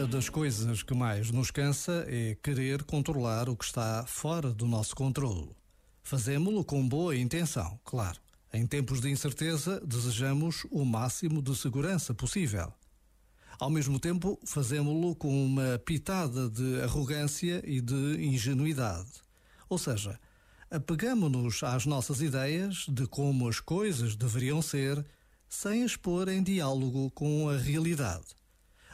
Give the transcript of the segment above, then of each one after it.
Uma das coisas que mais nos cansa é querer controlar o que está fora do nosso controle. Fazemos-lo com boa intenção, claro. Em tempos de incerteza, desejamos o máximo de segurança possível. Ao mesmo tempo, fazemos-lo com uma pitada de arrogância e de ingenuidade. Ou seja, apegamos-nos às nossas ideias de como as coisas deveriam ser, sem expor em diálogo com a realidade.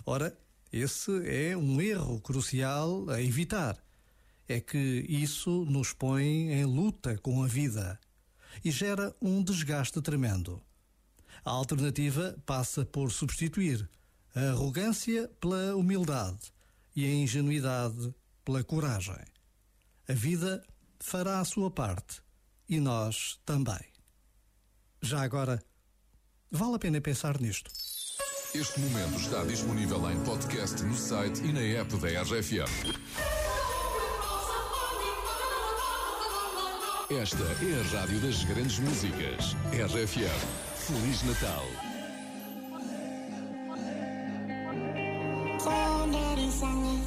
Ora, esse é um erro crucial a evitar. É que isso nos põe em luta com a vida e gera um desgaste tremendo. A alternativa passa por substituir a arrogância pela humildade e a ingenuidade pela coragem. A vida fará a sua parte e nós também. Já agora, vale a pena pensar nisto. Este momento está disponível em podcast no site e na app da RFM. Esta é a rádio das grandes músicas. RFM. Feliz Natal. Saudade sangat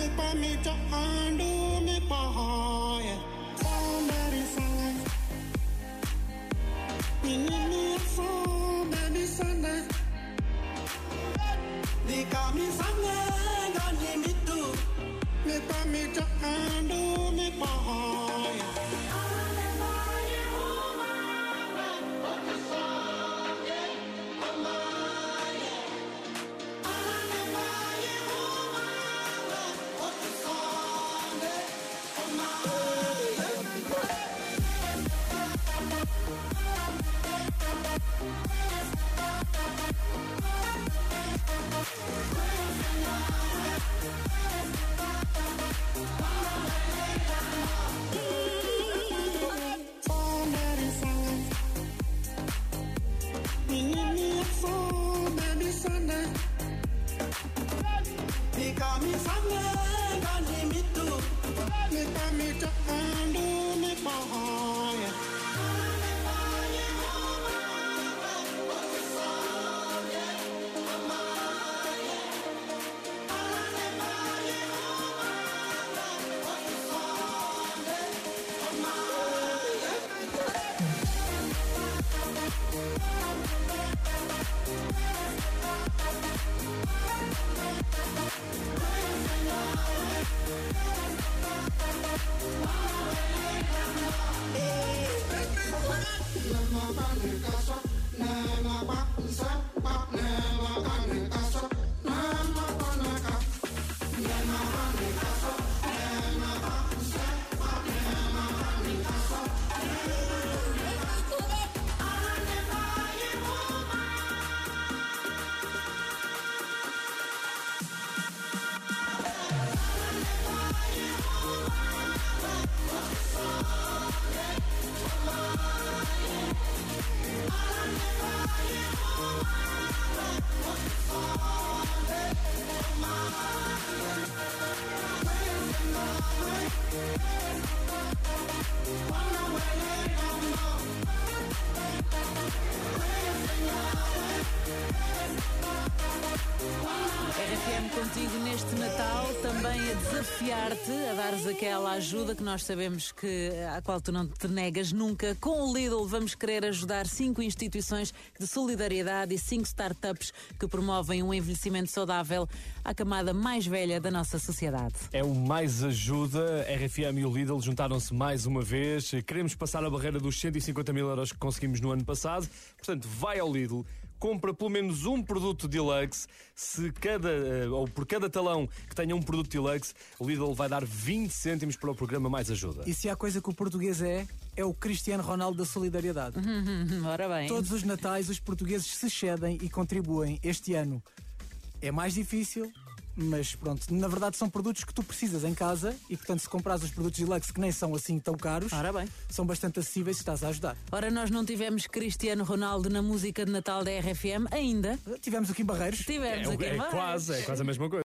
me pa me to undo me yeah. Somebody. We need me a somebody song. They call me song, don't need me too. Me pa me to undo me pa yeah. kami sange gani mitu. Mita mita contigo neste Natal, também a desafiar-te a dares aquela ajuda que nós sabemos que à qual tu não te negas nunca. Com o Lidl vamos querer ajudar cinco instituições de solidariedade e cinco startups que promovem um envelhecimento saudável à camada mais velha da nossa sociedade. É o Mais Ajuda. RFM e o Lidl juntaram-se mais uma vez. Queremos passar a barreira dos 150 mil euros que conseguimos no ano passado. Portanto, vai ao Lidl, compra pelo menos um produto deluxe. Se cada, eh, ou por cada talão que tenha um produto deluxe, o Lidl vai dar 20 cêntimos para o programa Mais Ajuda. E se há coisa que o português é, é o Cristiano Ronaldo da solidariedade. Ora bem. Todos os natais os portugueses se cedem e contribuem. Este ano é mais difícil, mas pronto, na verdade são produtos que tu precisas em casa e portanto se compras os produtos deluxe que nem são assim tão caros, Ora bem. são bastante acessíveis e estás a ajudar. Ora, nós não tivemos Cristiano Ronaldo na música de Natal da RFM ainda. Tivemos aqui em Barreiros. Tivemos É, aqui é mais. quase, é quase a mesma coisa.